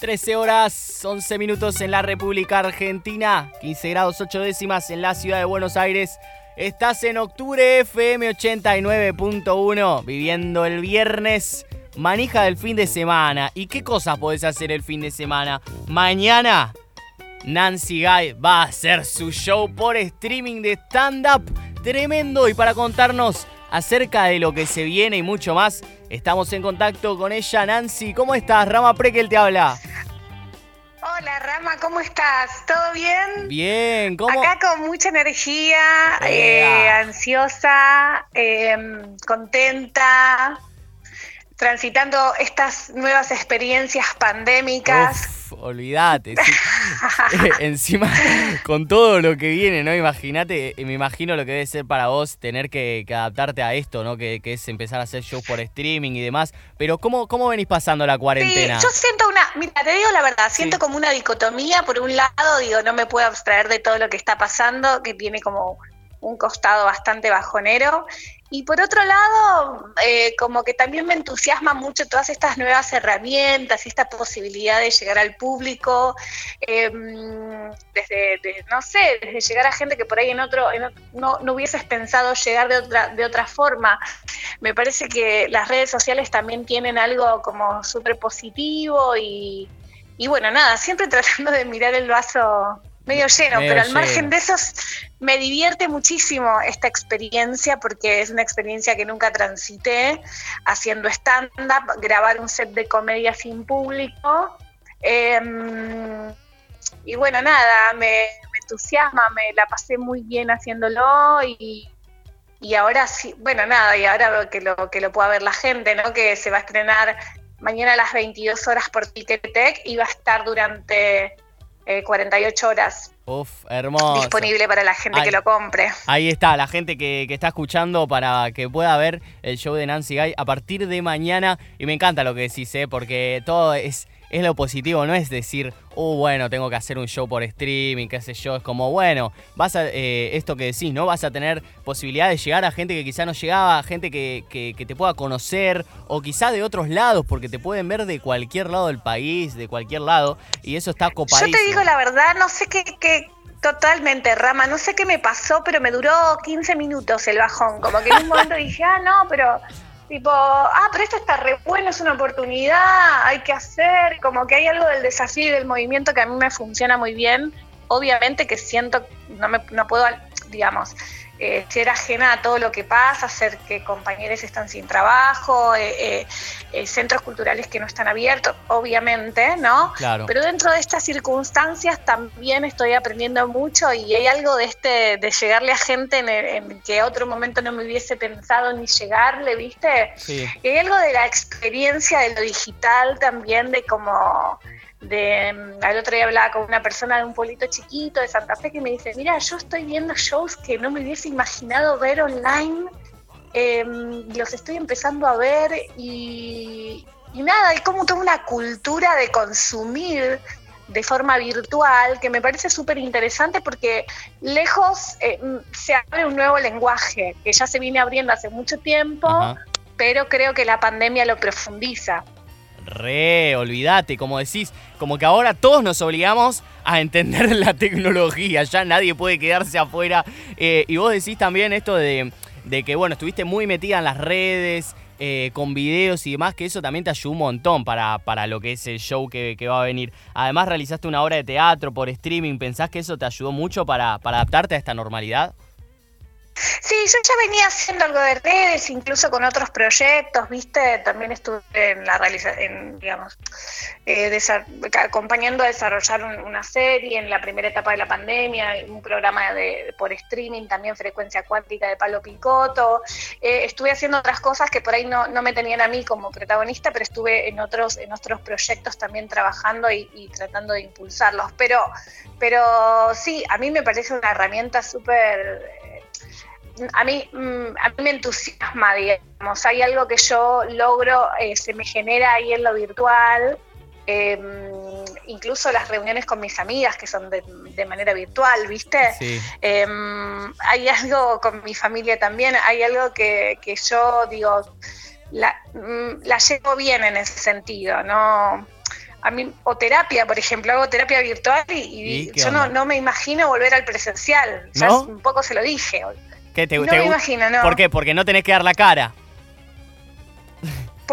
13 horas 11 minutos en la República Argentina, 15 grados 8 décimas en la ciudad de Buenos Aires. Estás en octubre FM 89.1, viviendo el viernes, manija del fin de semana. ¿Y qué cosas podés hacer el fin de semana? Mañana, Nancy Guy va a hacer su show por streaming de stand-up tremendo. Y para contarnos acerca de lo que se viene y mucho más, estamos en contacto con ella. Nancy, ¿cómo estás? Rama Prekel te habla. Hola Rama, ¿cómo estás? ¿Todo bien? Bien, ¿cómo? Acá con mucha energía, eh, ansiosa, em, contenta, transitando estas nuevas experiencias pandémicas olvídate. Encima, con todo lo que viene, ¿no? Imagínate, me imagino lo que debe ser para vos tener que, adaptarte a esto, ¿no? Que, es empezar a hacer shows por streaming y demás. Pero, ¿cómo, cómo venís pasando la cuarentena? Sí, yo siento una, mira, te digo la verdad, siento como una dicotomía. Por un lado, digo, no me puedo abstraer de todo lo que está pasando, que tiene como un costado bastante bajonero. Y por otro lado, eh, como que también me entusiasma mucho todas estas nuevas herramientas, esta posibilidad de llegar al público, em, desde, no sé, desde llegar a gente que por ahí en otro, no, no, hubieses pensado llegar de otra, de otra forma. Me parece que las redes sociales también tienen algo como súper positivo y, y bueno, nada, siempre tratando de mirar el vaso medio lleno, pero al margen de eso me divierte muchísimo esta experiencia porque es una experiencia que nunca transité haciendo stand-up, grabar un set de comedia sin público. Em, y bueno, nada, me, entusiasma, me la pasé muy bien haciéndolo y, y ahora sí, bueno, nada, y ahora que lo, que lo pueda ver la gente, ¿no? Que se va a estrenar mañana a las 22 horas por Ticketek y va a estar durante 48 eh, horas. Uf, hermoso. Disponible para la gente que lo compre. Ahí está, la gente que, está escuchando para que pueda ver el show de Nancy Guy a partir de mañana. Y me encanta lo que decís, ¿eh? porque todo es es lo positivo, no es decir, oh, bueno, tengo que hacer un show por streaming, qué sé yo. Es como, bueno, vas a, eh, esto que decís, ¿no? Vas a tener posibilidad de llegar a gente que quizá no llegaba, gente que, que, te pueda conocer, o quizá de otros lados, porque te pueden ver de cualquier lado del país, de cualquier lado, y eso está copadísimo. Yo te digo la verdad, no sé qué, qué Totalmente, Rama. No sé qué me pasó, pero me duró 15 minutos el bajón. Como que en un momento dije, ah, no, pero tipo, ah, pero esto está re bueno, es una oportunidad, hay que hacer, como que hay algo del desafío y del movimiento que a mí me funciona muy bien. Obviamente que siento, no, me, no puedo, digamos, eh, ser ajena a todo lo que pasa, hacer que compañeros están sin trabajo, eh, eh, centros culturales que no están abiertos, obviamente, ¿no? Claro. Pero dentro de estas circunstancias también estoy aprendiendo mucho y hay algo de este, de llegarle a gente en, en que otro momento no me hubiese pensado ni llegarle, ¿viste? Sí. Y hay algo de la experiencia de lo digital también, de cómo de mm, al otro día hablaba con una persona de un pueblito chiquito de Santa Fe que me dice, mira, yo estoy viendo shows que no me hubiese imaginado ver online, em, los estoy empezando a ver y, nada, hay como toda una cultura de consumir de forma virtual que me parece súper interesante porque lejos eh, mm, se abre un nuevo lenguaje que ya se viene abriendo hace mucho tiempo, pero creo que la pandemia lo profundiza. Re, olvídate, como decís, como que ahora todos nos obligamos a entender la tecnología, ya nadie puede quedarse afuera. Eh, y vos decís también esto de, que, bueno, estuviste muy metida en las redes, eh, con videos y demás, que eso también te ayudó un montón para, para lo que es el show que, va a venir. Además, realizaste una obra de teatro por streaming, ¿pensás que eso te ayudó mucho para, para adaptarte a esta normalidad? Sí, yo ya venía haciendo algo de redes, incluso con otros proyectos, ¿viste? También estuve en la realización, digamos, eh, acompañando a desarrollar una serie en la primera etapa de la pandemia, un programa de, por streaming, también Frecuencia Cuántica de Palo Picoto. Eh, estuve haciendo otras cosas que por ahí no, no, me tenían a mí como protagonista, pero estuve en otros, en otros proyectos también trabajando y, y tratando de impulsarlos. Pero, pero sí, a mí me parece una herramienta súper a mí, mm, a mí me entusiasma, digamos, hay algo que yo logro, eh, se me genera ahí en lo virtual, em, incluso las reuniones con mis amigas que son de, manera virtual, ¿viste? Em, hay algo con mi familia también, hay algo que, yo digo, la, mm, la llevo bien en ese sentido, ¿no? a mí, o terapia, por ejemplo, hago terapia virtual y, yo no, no, me imagino volver al presencial. Ya un poco se lo dije. ¿Qué te, no me imagino, no. ¿Por qué? Porque no tenés que dar la cara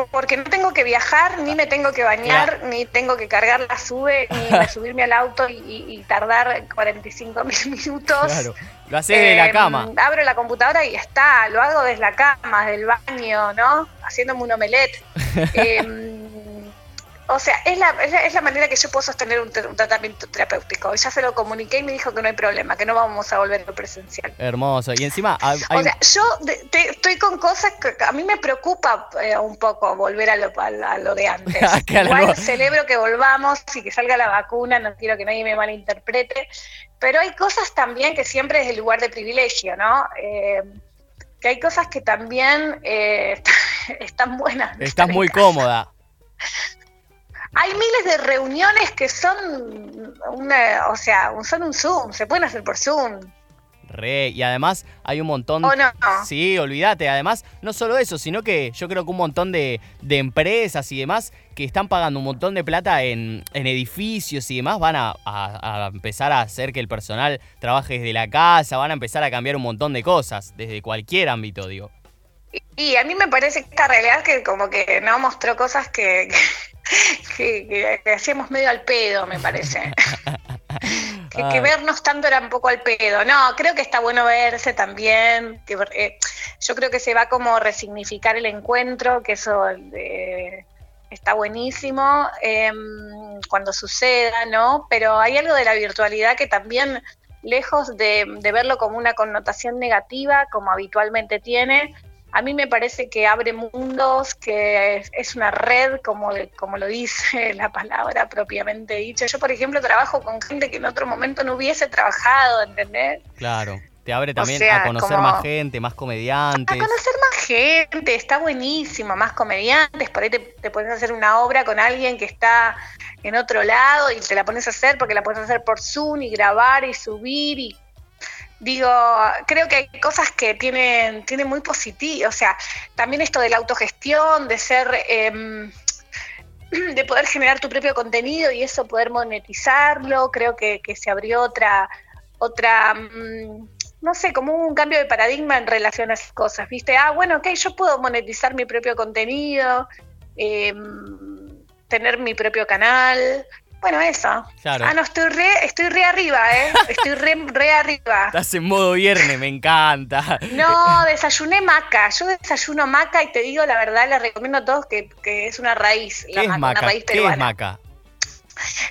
porque no tengo que viajar, ni me tengo que bañar, ni tengo que cargar la sube, ni subirme al auto y, tardar 45 mil minutos. Claro, lo haces desde la em, cama. Abro la computadora y está, lo hago desde la cama, desde el baño, ¿no? Haciéndome un omelette. eh, o sea, es la, es la, manera que yo puedo sostener un, tratamiento terapéutico. Ya se lo comuniqué y me dijo que no hay problema, que no vamos a volver a lo presencial. Hermoso. Y encima... O sea, yo estoy con cosas que a mí me preocupa eh, un poco volver a lo, a, lo de antes. Igual celebro que volvamos y que salga la vacuna, no quiero que nadie me malinterprete, pero hay cosas también que siempre es el lugar de privilegio, ¿no? Eh, que hay cosas que también eh, están buenas. Estás muy cómoda. Hay miles de reuniones que son una, o sea, son un Zoom, se pueden hacer por Zoom. Re, y además hay un montón. ¿O no? Sí, olvídate. Además, no solo eso, sino que yo creo que un montón de, empresas y demás que están pagando un montón de plata en, edificios y demás van a, empezar a hacer que el personal trabaje desde la casa, van a empezar a cambiar un montón de cosas, desde cualquier ámbito, digo. Y, a mí me parece que esta realidad que como que no mostró cosas que, que, hacíamos medio al pedo, me parece. que, vernos tanto era un poco al pedo. No, creo que está bueno verse también. Que, eh, yo creo que se va como resignificar el encuentro, que eso eh, está buenísimo em, cuando suceda, ¿no? Pero hay algo de la virtualidad que también, lejos de verlo como una connotación negativa, como habitualmente tiene, a mí me parece que abre mundos, que es, una red, como, como lo dice la palabra propiamente dicha. Yo, por ejemplo, trabajo con gente que en otro momento no hubiese trabajado, ¿entendés? Claro. Te abre también a conocer más gente, más comediantes. A conocer más gente, está buenísimo, más comediantes. Por ahí te, te a hacer una obra con alguien que está en otro lado y te la pones a hacer porque la puedes hacer por Zoom y grabar y subir y digo, creo que hay cosas que tienen, tienen muy positivo, o sea, también esto de la autogestión, de ser, em, de poder generar tu propio contenido y eso poder monetizarlo, creo que, se abrió otra, otra, mm, no sé, como un cambio de paradigma en relación a esas cosas, ¿viste? Ah, bueno, ok, yo puedo monetizar mi propio contenido, em, tener mi propio canal, bueno, eso. Ah, no, estoy re, estoy re arriba, ¿eh? Estoy re, re arriba. Estás en modo viernes, me encanta. No, desayuné maca. Yo desayuno maca y te digo la verdad, les recomiendo a todos que, es una raíz. La ¿Qué maca, es maca? Una raíz peruana. ¿Qué es maca?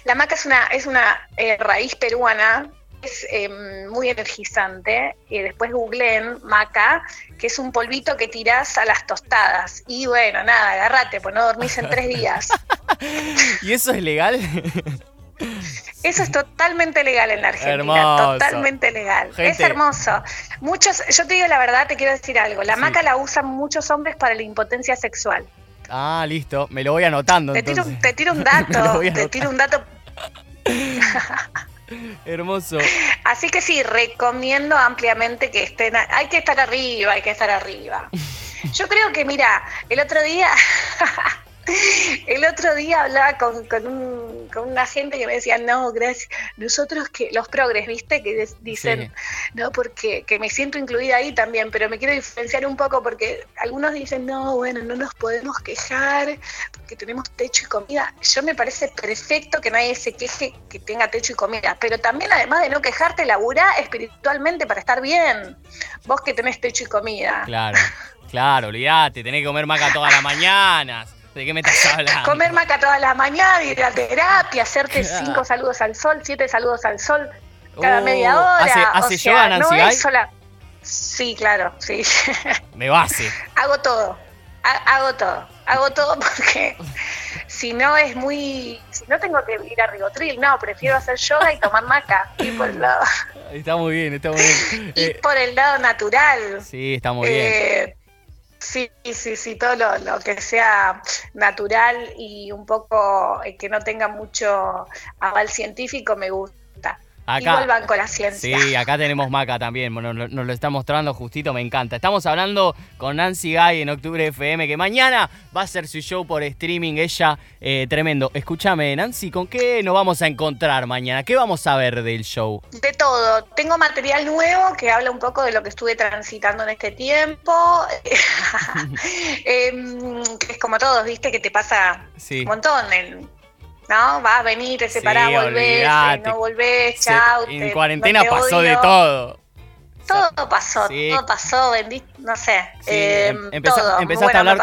La maca es una, es una eh, raíz peruana es em, muy energizante. Y después googleen maca, que es un polvito que tirás a las tostadas. Y bueno, nada, agárrate, pues no dormís en tres días. ¿Y eso es legal? Eso es totalmente legal en la Argentina, totalmente legal. Es hermoso. Muchos, yo te digo la verdad, te quiero decir algo. La maca la usan muchos hombres para la impotencia sexual. Ah, listo. Me lo voy anotando. Te, Tiro, te tiro un dato. te tiro un dato. Hermoso. Así que sí, recomiendo ampliamente que estén. Hay que estar arriba, hay que estar arriba. Yo creo que, mira, el otro día. El otro día hablaba con, con, un, con, una gente que me decía, no, gracias, nosotros que, los progres, ¿viste? Que dicen, no, porque que me siento incluida ahí también, pero me quiero diferenciar un poco porque algunos dicen, no, bueno, no nos podemos quejar porque tenemos techo y comida. Yo me parece perfecto que nadie se queje que tenga techo y comida, pero también además de no quejarte, labura espiritualmente para estar bien. Vos que tenés techo y comida. Claro. Claro, olvídate, tenés que comer maca todas las mañanas. ¿De qué me estás hablando? Comer maca todas las mañanas, ir a terapia, hacerte cinco saludos al sol, siete saludos al sol cada media uh, hora. ¿Hace, hace yoga Nancy no es sola... Sí, claro, sí. Me base. hago todo, hago todo, hago todo porque si no es muy... Si no tengo que ir a Rigotril, no, prefiero hacer yoga y tomar maca. Y por el lado... Está muy bien, está muy bien. y eh, por el lado natural. Sí, está muy bien. Eh, Sí, sí, sí, todo lo, que sea natural y un poco eh, que no tenga mucho aval científico me gusta. Acá, y vuelvan con la ciencia. Sí, acá tenemos Maca también, nos, nos, lo está mostrando justito, me encanta. Estamos hablando con Nancy Guy en Octubre FM, que mañana va a hacer su show por streaming, ella, eh, tremendo. Escúchame, Nancy, ¿con qué nos vamos a encontrar mañana? ¿Qué vamos a ver del show? De todo. Tengo material nuevo que habla un poco de lo que estuve transitando en este tiempo. Em, es como todos, viste, que te pasa un montón. En, ¿no? Vas, venir, te separás, volvés, eh, no volvés, chao. En cuarentena pasó de todo. Todo pasó, todo pasó, no sé. Eh, empezaste a hablar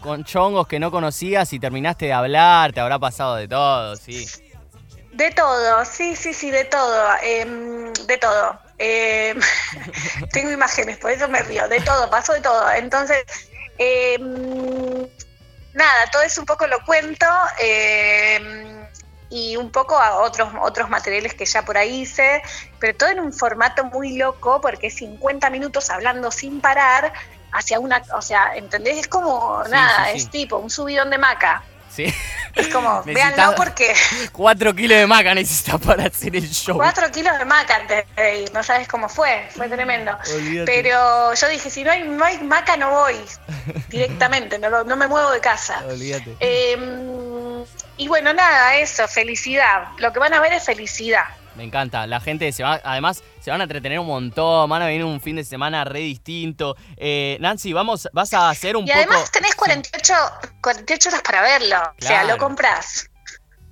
con, chongos que no conocías y terminaste de hablar, te habrá pasado de todo, sí. De todo, sí, sí, sí, de todo, em, de todo. Em, tengo imágenes, por eso me río, de todo, pasó de todo. Entonces, nada, todo eso un poco lo cuento eh, y un poco a otros, otros materiales que ya por ahí hice, pero todo en un formato muy loco porque es 50 minutos hablando sin parar hacia una, o sea, ¿entendés? Es como, nada, es tipo un subidón de maca. Sí. Es como, véanlo porque. Cuatro kilos de maca necesitas para hacer el show. Cuatro kilos de maca antes de ir, no sabes cómo fue, fue tremendo. Pero yo dije, si no hay, no hay maca, no voy directamente, no, no me muevo de casa. Olvídate. Em, y bueno, nada, eso, felicidad. Lo que van a ver es felicidad. Me encanta. La gente se va, además, se van a entretener un montón. Van a venir un fin de semana re distinto. Eh, Nancy, vamos, vas a hacer un poco. Y además tenés 48, 48 horas para verlo. O sea, lo compras.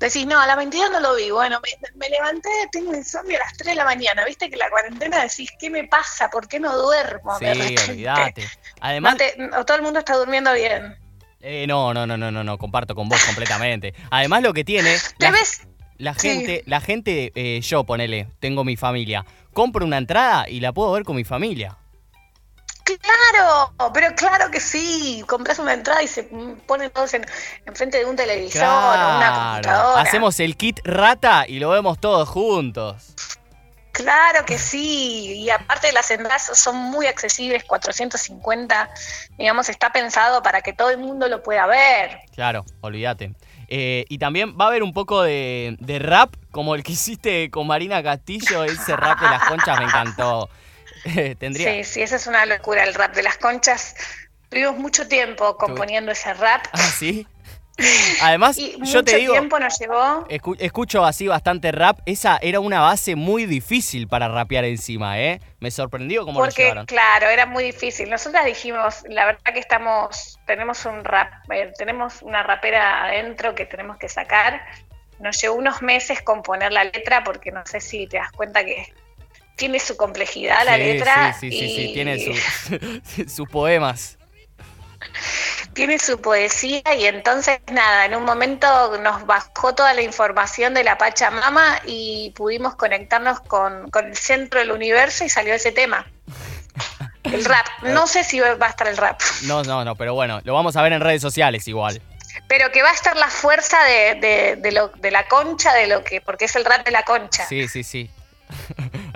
Decís, no, a la 22 no lo vi. Bueno, me, levanté, tengo insomnio a las 3 de la mañana. Viste que la cuarentena decís, ¿qué me pasa? ¿Por qué no duermo? Sí, olvídate. Además. o todo el mundo está durmiendo bien. Eh, no, no, no, no, no, no, comparto con vos completamente. Además, lo que tiene. ¿Te ves? La gente, la gente, eh, yo ponele, tengo mi familia, compro una entrada y la puedo ver con mi familia. Claro, pero claro que sí. Compras una entrada y se ponen todos en, frente de un televisor o una computadora. Hacemos el kit rata y lo vemos todos juntos. Claro que sí, y aparte las entradas son muy accesibles, 450, digamos, está pensado para que todo el mundo lo pueda ver. Claro, olvídate. Eh, y también va a haber un poco de, rap, como el que hiciste con Marina Castillo, ese rap de las conchas me encantó. Tendría... Sí, sí, esa es una locura, el rap de las conchas. Tuvimos mucho tiempo componiendo ese rap. Ah, sí. Además, yo te digo, tiempo nos llevó. escucho así bastante rap. Esa era una base muy difícil para rapear encima, ¿eh? Me sorprendió cómo Porque, lo llevaron. claro, era muy difícil. Nosotras dijimos, la verdad que estamos, tenemos un rap, eh, tenemos una rapera adentro que tenemos que sacar. Nos llevó unos meses componer la letra porque no sé si te das cuenta que tiene su complejidad la letra. Sí, sí, sí, sí, tiene sus poemas tiene su poesía y entonces nada, en un momento nos bajó toda la información de la Pachamama y pudimos conectarnos con, el centro del universo y salió ese tema. El rap. No sé si va a estar el rap. No, no, no, pero bueno, lo vamos a ver en redes sociales igual. Pero que va a estar la fuerza de, de, lo, de la concha, de lo que, porque es el rap de la concha. Sí, sí, sí.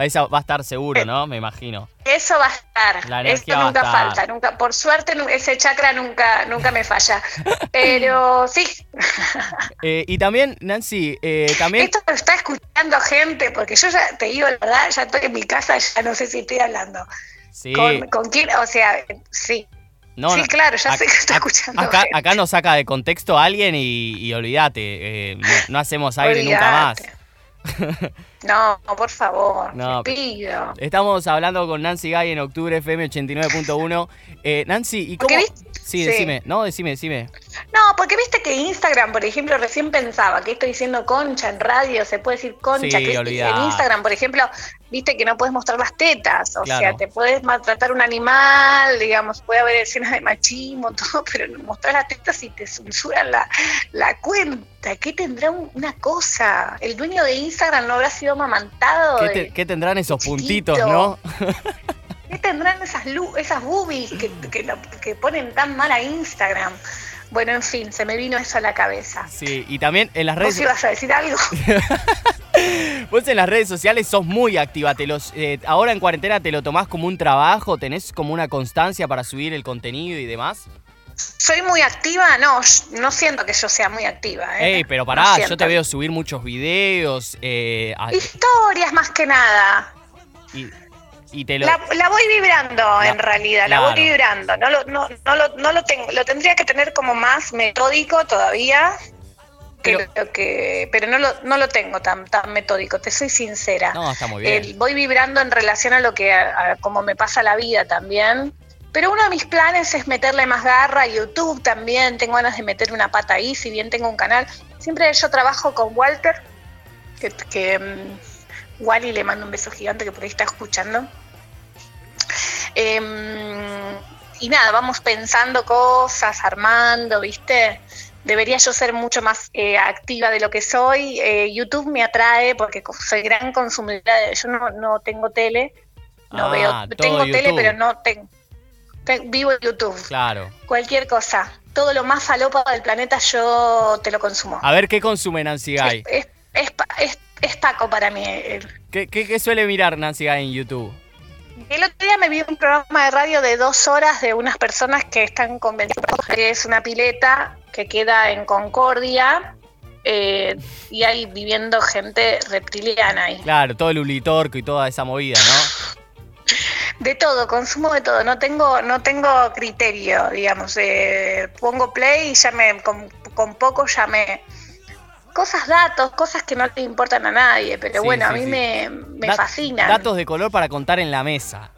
Esa va a estar seguro, ¿no? Me imagino. Eso va a estar. Esto nunca falta. Nunca, por suerte, ese chakra nunca, nunca me falla. Pero sí. Eh, y también, Nancy, eh, también. Esto lo está escuchando gente, porque yo ya te digo la verdad, ya estoy en mi casa, ya no sé si estoy hablando. Sí. ¿Con, quién? O sea, sí. No, sí, claro, ya sé que está escuchando. Acá, acá nos saca de contexto a alguien y, olvídate, eh, no, hacemos aire nunca más. No, por favor, no, pido. Estamos hablando con Nancy Guy en octubre FM 89.1. Eh, Nancy, ¿y cómo? Sí, decime, no, decime, decime. No, porque viste que Instagram, por ejemplo, recién pensaba que estoy diciendo concha en radio, se puede decir concha, que en Instagram, por ejemplo, viste que no puedes mostrar las tetas, o sea, te puedes maltratar un animal, digamos, puede haber escenas de machismo, todo, pero mostrar las tetas y te censuran la, la cuenta. ¿Qué tendrá una cosa? El dueño de Instagram no habrá sido mamantado. ¿Qué, tendrán esos puntitos, no? ¿Qué tendrán esas, esas boobies que, que, ponen tan mal a Instagram? Bueno, en fin, se me vino eso a la cabeza. Sí, y también en las redes... ¿Vos ibas a decir algo? Vos en las redes sociales sos muy activa. Te los, eh, ahora en cuarentena te lo tomás como un trabajo, tenés como una constancia para subir el contenido y demás. soy muy activa, no, no siento que yo sea muy activa. ¿eh? Ey, pero pará, yo te veo subir muchos videos. Eh, Historias más que nada. Y, te lo... la, voy vibrando en realidad, la voy vibrando. No lo, no, no, lo, no lo tengo, lo tendría que tener como más metódico todavía. Pero, que, pero no, lo, no lo tengo tan, tan metódico, te soy sincera. No, está muy bien. voy vibrando en relación a lo que, como me pasa la vida también. Pero uno de mis planes es meterle más garra a YouTube también. Tengo ganas de meter una pata ahí, si bien tengo un canal. Siempre yo trabajo con Walter, que, que mm, Wally le mando un beso gigante que por ahí está escuchando. Em, y nada, vamos pensando cosas, armando, ¿viste? Debería yo ser mucho más eh, activa de lo que soy. Eh, YouTube me atrae porque soy gran consumidora. De, yo no, no tengo tele, no ah, veo. Tengo tele, pero no tengo vivo en YouTube. Claro. Cualquier cosa. Todo lo más falopa del planeta yo te lo consumo. A ver, ¿qué consume Nancy Guy? Es, es, Paco para mí. ¿Qué, suele mirar Nancy Guy en YouTube? El otro día me vi un programa de radio de dos horas de unas personas que están convencidas que es una pileta que queda en Concordia eh, y hay viviendo gente reptiliana ahí. Claro, todo el ulitorco y toda esa movida, ¿no? De todo, consumo de todo. No tengo, no tengo criterio, digamos. Eh, pongo play y ya me, con, poco ya me, cosas, datos, cosas que no le importan a nadie, pero bueno, a mí me, me fascinan. Datos de color para contar en la mesa.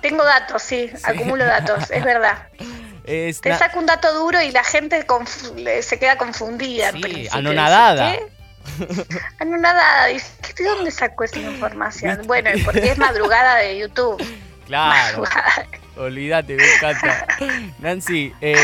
Tengo datos, sí, acumulo datos, es verdad. Te saco un dato duro y la gente se queda confundida. Sí, anonadada. Ah, no, nada, ¿de dónde sacó esa información? Bueno, porque es madrugada de YouTube. Claro. Olvídate, me encanta. Nancy, eh,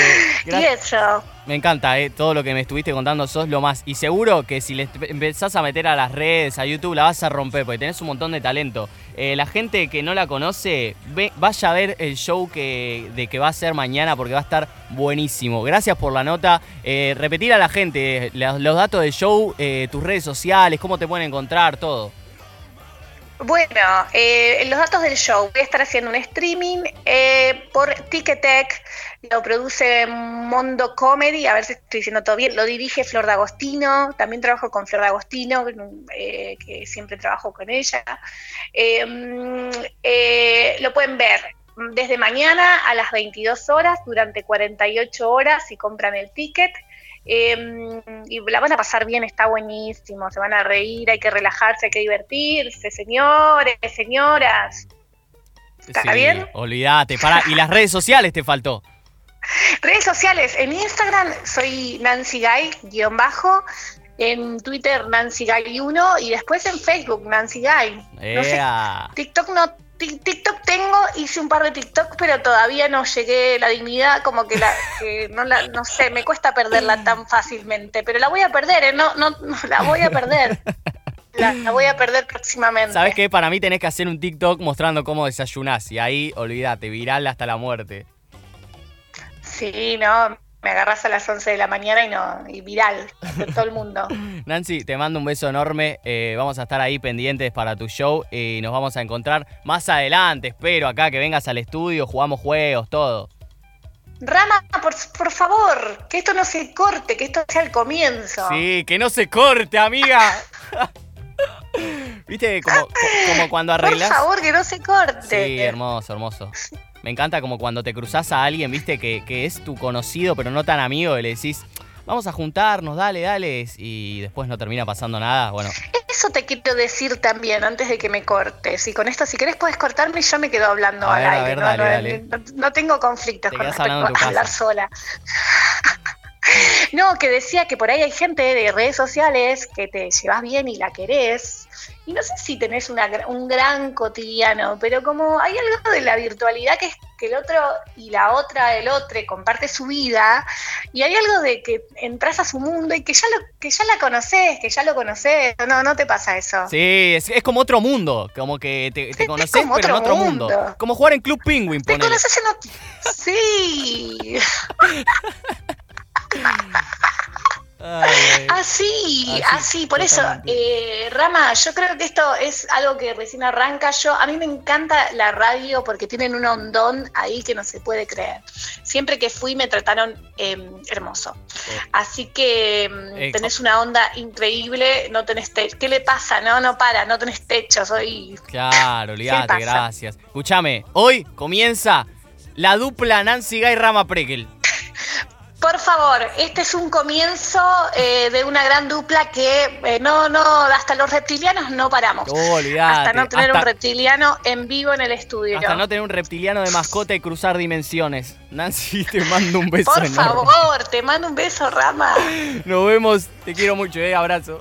eso. Me encanta, eh, todo lo que me estuviste contando, sos lo más. Y seguro que si le empezás a meter a las redes, a YouTube, la vas a romper, porque tenés un montón de talento. Eh, la gente que no la conoce, vaya a ver el show que, de que va a ser mañana, porque va a estar buenísimo. Gracias por la nota. Eh, repetir a la gente los, los datos del show, tus redes sociales, cómo te pueden encontrar, todo. Bueno, eh, los datos del show. Voy a estar haciendo un streaming eh, por Ticketek. Lo produce Mondo Comedy. A ver si estoy diciendo todo bien. Lo dirige Flor D'Agostino. También trabajo con Flor D'Agostino, eh, que siempre trabajo con ella. Em, eh, lo pueden ver desde mañana a las 22 horas, durante 48 horas, si compran el ticket. Em, y la van a pasar bien, está buenísimo, se van a reír, hay que relajarse, hay que divertirse, señores, señoras. ¿Está bien? Olvídate, para, y las redes sociales te faltó. Redes sociales, en Instagram soy Nancy Guy, guion bajo, en Twitter Nancy Guy 1 y después en Facebook Nancy Guy. No sé, TikTok no TikTok tengo, hice un par de TikTok, pero todavía no llegué la dignidad, como que la, no la, no sé, me cuesta perderla tan fácilmente, pero la voy a perder, ¿eh? no, no, la voy a perder. La, voy a perder próximamente. ¿Sabes qué? Para mí tenés que hacer un TikTok mostrando cómo desayunás y ahí, olvídate, viral hasta la muerte. Sí, no, me agarras a las 11 de la mañana y no y viral todo el mundo. Nancy, te mando un beso enorme. Eh, vamos a estar ahí pendientes para tu show y nos vamos a encontrar más adelante. Espero acá que vengas al estudio, jugamos juegos, todo. Rama, por, favor, que esto no se corte, que esto sea el comienzo. Sí, que no se corte, amiga. ¿Viste? Como, como cuando arreglas. Por favor, que no se corte. Sí, hermoso, hermoso. Me encanta como cuando te cruzas a alguien, viste, que, es tu conocido, pero no tan amigo, y le decís, vamos a juntarnos, dale, dale, y después no termina pasando nada. Bueno. Eso te quiero decir también antes de que me cortes. Y con esto, si querés, puedes cortarme y yo me quedo hablando al aire. no, dale, no, tengo conflictos con respecto a hablar sola. no, que decía que por ahí hay gente de redes sociales que te llevas bien y la querés y no sé si tenés un gran cotidiano, pero como hay algo de la virtualidad que es que el otro y la otra, el otro, comparte su vida, y hay algo de que entras a su mundo y que ya lo, que ya la conoces, que ya lo conoces, no, no te pasa eso. Sí, es, como otro mundo, como que te, te conoces, pero en otro mundo. Como jugar en Club Penguin, Te conoces en otro... Sí. Así, así, por eso, eh, Rama, yo creo que esto es algo que recién arranca. Yo, a mí me encanta la radio porque tienen un hondón ahí que no se puede creer. Siempre que fui me trataron em, hermoso. Así que em, tenés una onda increíble, no tenés techo. ¿Qué le pasa? No, no para, no tenés techo, soy... Claro, olvídate, gracias. Escúchame, hoy comienza la dupla Nancy Guy Rama Prekel. Por favor, este es un comienzo eh, de una gran dupla que eh, no, no, hasta los reptilianos no paramos. Oh, hasta no tener un reptiliano en vivo en el estudio. Hasta no tener un reptiliano de mascota y cruzar dimensiones. Nancy, te mando un beso. Por favor, te mando un beso, Rama. Nos vemos, te quiero mucho, eh, abrazo.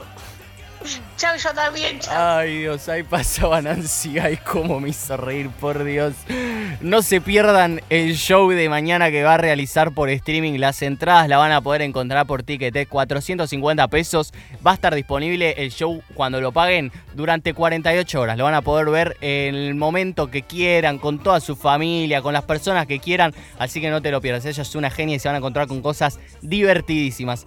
Chao, yo también, Ay, Dios, ahí pasaba Nancy. Ay, cómo me hizo reír, por Dios. No se pierdan el show de mañana que va a realizar por streaming. Las entradas la van a poder encontrar por Ticketek, 450 pesos. Va a estar disponible el show cuando lo paguen durante 48 horas. Lo van a poder ver en el momento que quieran, con toda su familia, con las personas que quieran. Así que no te lo pierdas. Ella es una genia y se van a encontrar con cosas divertidísimas.